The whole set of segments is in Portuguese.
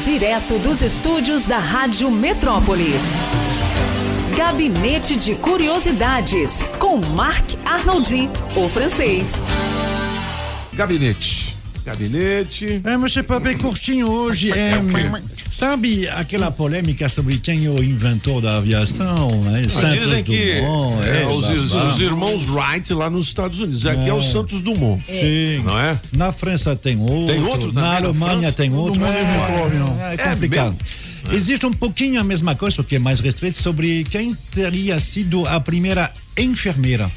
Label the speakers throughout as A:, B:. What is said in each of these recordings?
A: Direto dos estúdios da Rádio Metrópolis. Gabinete de Curiosidades, com Marc Arnoldi, o francês.
B: Gabinete. Gabinete.
C: É, Monsieur Papé, curtinho hoje. É, sabe aquela polêmica sobre quem é o inventor da aviação? Né? Santos
B: Dizem que
C: Dumont,
B: é,
C: é,
B: os,
C: blá,
B: os-
C: blá.
B: os irmãos Wright lá nos Estados Unidos. Aqui é, o Santos Dumont.
C: Sim.
B: Não é?
C: Na França tem outro.
B: Tem outro também
C: Na Alemanha tem outro.
D: é
C: é, é
B: É
C: complicado.
B: mesmo?
C: Existe um pouquinho a mesma coisa, só que é mais restrito, sobre quem teria sido a primeira enfermeira.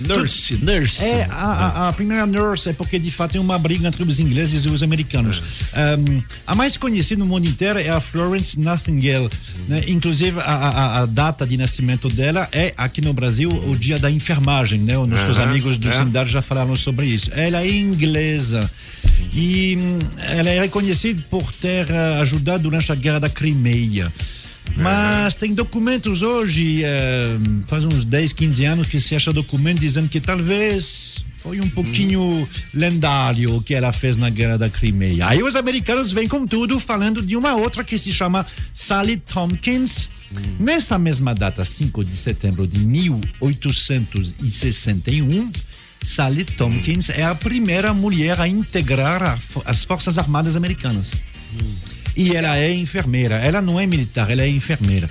B: Nurse, nurse.
C: É, a, a- primeira nurse é porque de fato tem uma briga entre os ingleses e os americanos. Um, a mais conhecida no mundo inteiro é a Florence Nightingale. Né? Inclusive, a, a- a data de nascimento dela é aqui no Brasil o dia da enfermagem. Né? Os nossos
B: Aham,
C: amigos do
B: é.
C: Já falaram sobre isso. Ela é inglesa e hum, ela é reconhecida por ter eh, ajudado durante a Guerra da Crimeia. Mas tem documentos hoje, eh, faz uns 10, 15 anos que se acha documento dizendo que talvez foi um pouquinho lendário o que ela fez na Guerra da Crimeia. Aí os americanos vêm com tudo falando de uma outra que se chama Sally Tompkins. Nessa mesma data, 5 de setembro de 1861, Sally Tompkins é a primeira mulher a integrar a as Forças Armadas Americanas. E ela é enfermeira. Ela não é militar, ela é enfermeira.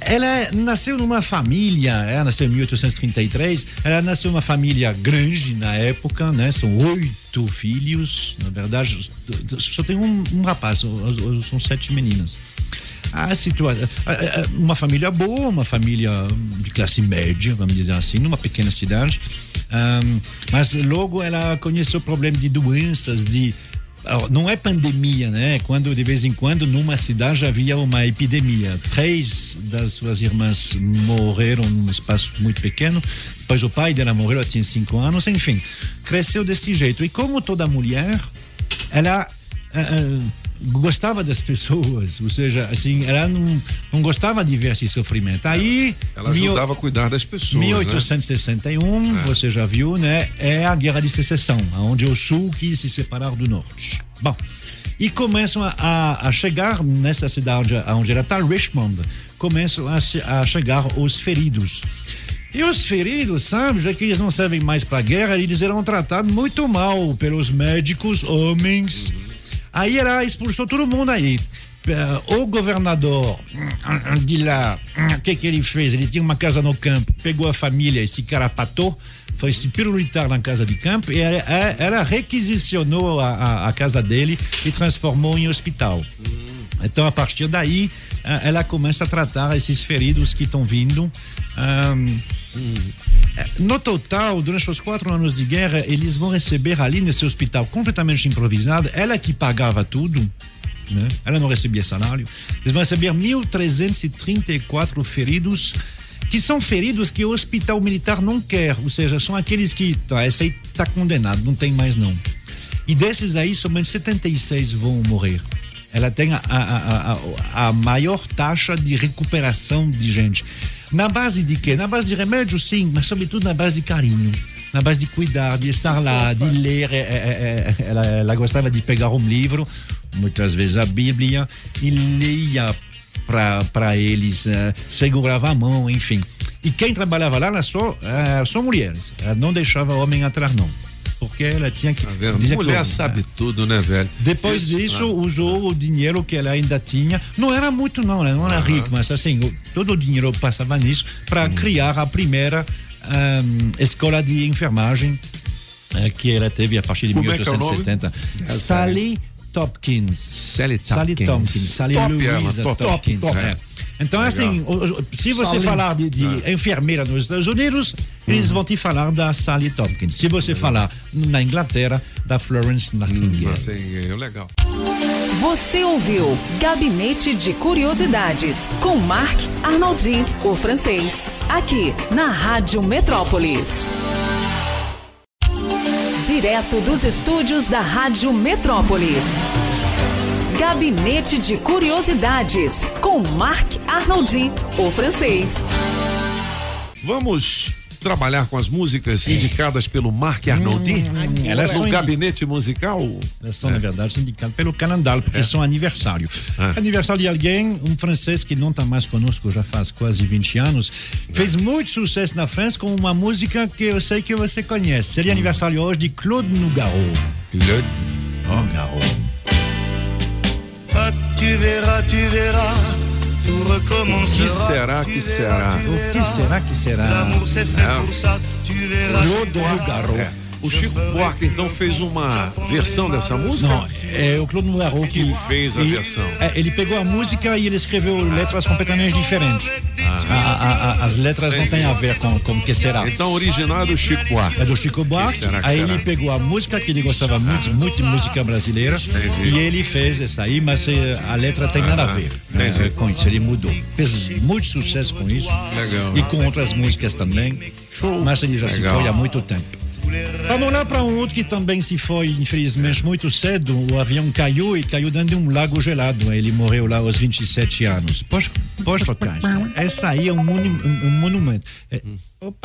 C: Ela nasceu numa família, ela nasceu em 1833, ela nasceu numa família grande na época, né? São oito filhos, na verdade, só tem um, um rapaz, são sete meninas. A situação, uma família boa, uma família de classe média, vamos dizer assim, numa pequena cidade. Ahm, mas logo ela conheceu o problema de doenças, de não é pandemia, né? Quando de vez em quando numa cidade havia uma epidemia. Três das suas irmãs morreram num espaço muito pequeno. Depois o pai dela morreu, ela tinha cinco anos. Enfim, cresceu desse jeito. E como toda mulher, ela gostava das pessoas, ou seja, assim, ela não, não gostava de ver esse sofrimento. Aí,
B: Ela
C: mil-
B: ajudava a cuidar das pessoas. né?
C: 1861, você já viu, né? É a Guerra de Secessão, onde o Sul quis se separar do Norte. Bom, e começam a, a- chegar nessa cidade onde ela está, Richmond, começam a, a chegar os feridos. E os feridos, sabe, já que eles não servem mais para a guerra, eles eram tratados muito mal pelos médicos, homens. Aí ela expulsou todo mundo aí. Eh, O governador hum, de lá, hum, o que, que ele fez? Ele tinha uma casa no campo, pegou a família e se carapatou, foi se pirulitar na casa de campo e ela, ela requisicionou a, a- a casa dele e transformou em hospital. Então, a partir daí, eh, ela começa a tratar esses feridos que estão vindo. Ahm, no total, durante os quatro anos de guerra, eles vão receber ali nesse hospital completamente improvisado, ela que pagava tudo, né? ela não recebia salário, eles vão receber 1.334 feridos, que são feridos que o hospital militar não quer, ou seja, são aqueles que, tá, esse aí está condenado, não tem mais não. E desses aí, somente 76 vão morrer. Ela tem a, a, a, a maior taxa de recuperação de gente. Na base de quê? Na base de remédio, sim, mas sobretudo na base de carinho. Na base de cuidar, de estar lá, de ler. É, é, é, ela, ela gostava de pegar um livro, muitas vezes a Bíblia, e lia para eles, segurava a mão, enfim. E quem trabalhava lá era só, só mulheres. Ela não deixava homem atrás, não. Porque ela tinha que.
B: Tá vendo? Mulher sabe tudo, né, velho?
C: depois
B: Isso,
C: disso,
B: ah.
C: usou o dinheiro que ela ainda tinha. Não era muito, não, ela não era rica, mas assim, todo o dinheiro passava nisso para criar a primeira ahm, escola de enfermagem eh, que ela teve a partir de
B: Como é que é o nome?
C: 1870. Sally Tompkins.
B: Sally
C: Sally
B: Tompkins.
C: Tompkins. Sally
B: Top,
C: Louisa
B: ela, top,
C: Tompkins.
B: top,
C: é. Então, assim, o- o- se você
D: Sally.
C: falar de, de enfermeira nos Estados Unidos, eles vão te falar da Sally Tompkins. Se você falar na Inglaterra, da Florence Nightingale.
B: Assim, é legal.
A: Você ouviu Gabinete de Curiosidades com Marc Arnoldi, o francês, aqui na Rádio Metrópolis. Direto dos estúdios da Rádio Metrópolis. Gabinete de Curiosidades com Marc Arnoldi, o francês.
B: Vamos trabalhar com as músicas indicadas pelo Marc Arnoldi?
C: elas
B: no
C: são
B: gabinete musical?
C: Elas são, na verdade, indicadas pelo Canandal, porque são aniversário.
B: Ah.
C: Aniversário de alguém, um francês que não está mais conosco já faz quase 20 anos, fez muito sucesso na França com uma música que eu sei que você conhece. Seria aniversário hoje de Claude Nougaro.
B: Claude.
C: Nougaro.
D: Tu verras, tu verras, tout
B: O
D: recommencera.
B: que será
D: tu
B: que
D: verras,
B: será?
D: tu
C: O que
D: verras.
C: será que será?
D: L'amour c'est fait
B: Ah.
D: pour ça, tu verras.
C: Claude Nougaro.
B: É. O Chico Buarque então fez uma versão dessa música?
C: Não, é o Claude Nougaro que,
B: Que fez a
C: ele-
B: versão.
C: é, ele pegou a música e ele escreveu letras completamente diferentes. A- a- a- as letras não têm a ver com o que será.
B: Então, original é do Chico Buarque.
C: É do Chico Buarque. Aí
B: será?
C: ele pegou a música que ele gostava muito, muito de música brasileira,
B: Entendi.
C: e ele fez essa aí, mas eh, a letra tem nada a ver né, com isso. Ele mudou. Fez muito sucesso com isso.
B: Legal.
C: E com outras músicas também. Mas ele já se
B: Legal.
C: foi há muito tempo. Vamos lá para um outro que também se foi, infelizmente, muito cedo. O avião caiu e caiu dentro de um lago gelado. Ele morreu lá aos 27 anos. Pode, pode tocar essa. Essa aí é um, monu- um- um monumento. É,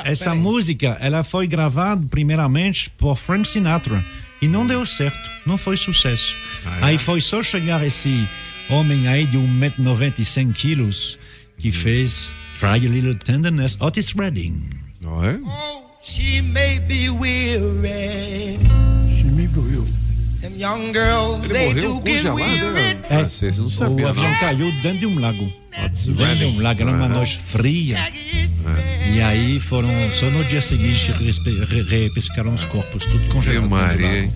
C: essa música, ela foi gravada primeiramente por Frank Sinatra e não deu certo, não foi sucesso. Aí foi só chegar esse homem aí de 1,90m e 100 quilos que fez Try a Little Tenderness, Otis Redding.
B: Não é?
D: Oh, she may be weary. Them young girls,
B: Ele
D: they
B: morreu
D: do get
B: congelado,
D: weary.
B: né? Francês, não
C: o
B: sabia.
C: avião
B: não.
C: caiu dentro de um lago. Dentro de um lago, era uma noite fria. E aí foram, só no dia seguinte, respe- re- repescaram os corpos, tudo
B: Ave
C: congelado.
B: Maria, hein?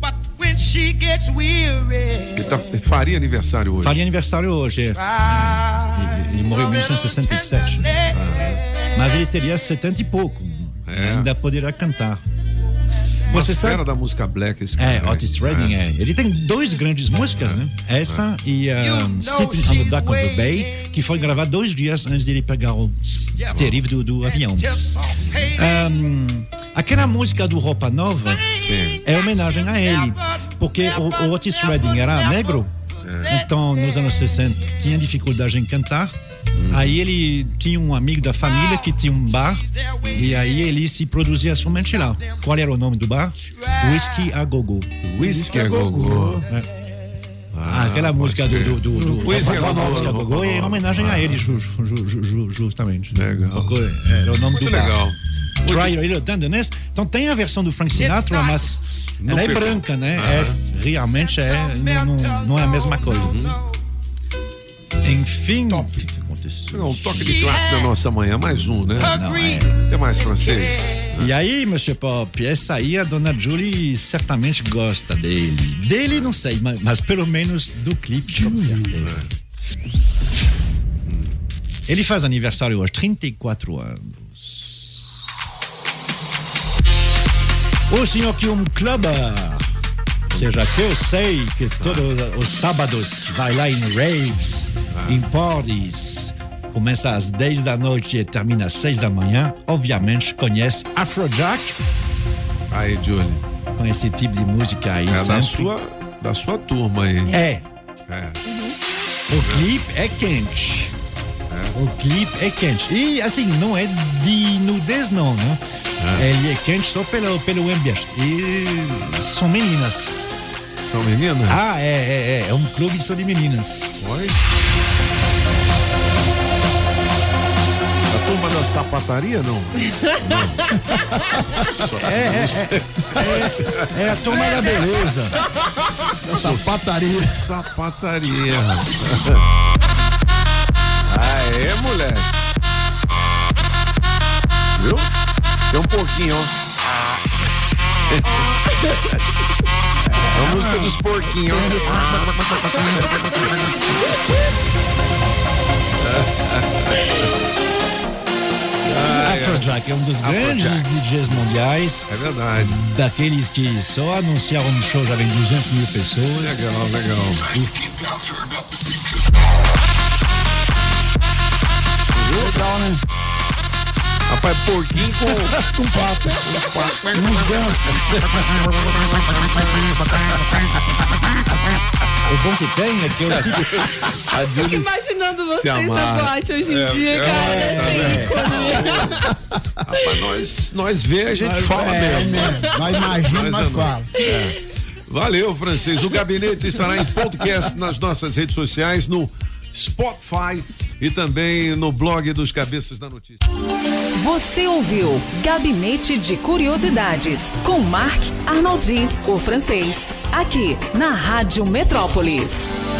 D: But when she gets weary,
B: Ele tá- faria aniversário hoje.
C: Faria aniversário hoje, é.
D: I
C: Ele morreu em 1967.
D: tenderness.
C: mas ele teria 70 e pouco.
B: É.
C: Ainda poderia cantar. Você sabe?
B: da música black esse
C: É,
B: cara, né?
C: Otis Redding, é. Ele tem dois grandes músicas, né? Essa e um, Sitting on the Dock of the Bay, que foi gravada dois dias antes dele pegar o terrível do, do avião. Um, aquela música do Roupa Nova
B: Sim.
C: é homenagem a ele, porque o, o Otis Redding era negro, então nos anos 60 tinha dificuldade em cantar. Aí ele tinha um amigo da família que tinha um bar e aí ele se produzia somente lá. Qual era o nome do bar? Whisky a Gogo.
B: Whisky a gogô.
C: Ah, aquela música do, do, do, do
B: Whisky a Gogô
C: é em homenagem a ele, ju, ju, ju, ju- justamente.
B: Legal.
C: Porque Era o nome
B: Muito
C: do bar.
B: legal.
C: Try Little Tenderness. Então tem a versão do Frank Sinatra, mas
B: Não
C: ela é branca, né? É, realmente é, não, não, não é a mesma coisa. Enfim, aconteceu?
B: Um toque de classe na nossa manhã, mais um, né?
C: Não, é.
B: Tem mais francês?
C: E aí, Monsieur Pop, essa aí a dona Julie certamente gosta dele. Dele não sei, mas, mas pelo menos do clipe com certeza. Ele faz aniversário hoje, 34 anos. O senhor que um clubber, seja que eu sei que todos os sábados vai lá em raves, em parties, começa às 10 da noite e termina às 6 da manhã, obviamente conhece Afrojack,
B: Aí, Julie.
C: com esse tipo de música aí.
B: É da sua, da sua turma aí.
C: É,
B: É.
C: o clipe é quente. O clipe é quente. E assim, não é de nudez não, né? Ele é quente só pelo, pelo ambiente. E são meninas.
B: São meninas?
C: Ah, é, é, é. É um clube só de meninas.
B: Oi? Turma da sapataria, não?
C: É, é, é, é, é a turma da beleza.
B: Sapataria. Sapataria. Aê, moleque. Viu? Tem um pouquinho, ó. É a música dos porquinhos.
C: Afrojack é um dos grandes
B: Afrojack.
C: DJs mundiais,
B: É verdade.
C: daqueles que só anunciaram um show já vem 200 mil pessoas.
B: Legal, legal.
C: Legal, né?
B: Rapaz, porquinho com, com pato.
C: Uns gansos. O bom que tem é que eu.
B: A
E: Fico imaginando vocês na boate hoje em
B: É,
E: dia,
B: é,
E: cara.
B: é,
E: assim, quando-
B: Rapaz, nós, nós vê, a gente
F: Nós-
B: fala
F: é,
B: mesmo.
F: mesmo. Nós imagina,
B: Mas
F: nós
B: é
F: fala.
B: Valeu, francês. O gabinete estará em podcast nas nossas redes sociais, no Spotify e também no blog dos Cabeças da Notícia.
A: Você ouviu Gabinete de Curiosidades com Marc Arnoldi, o francês, aqui na Rádio Metrópolis.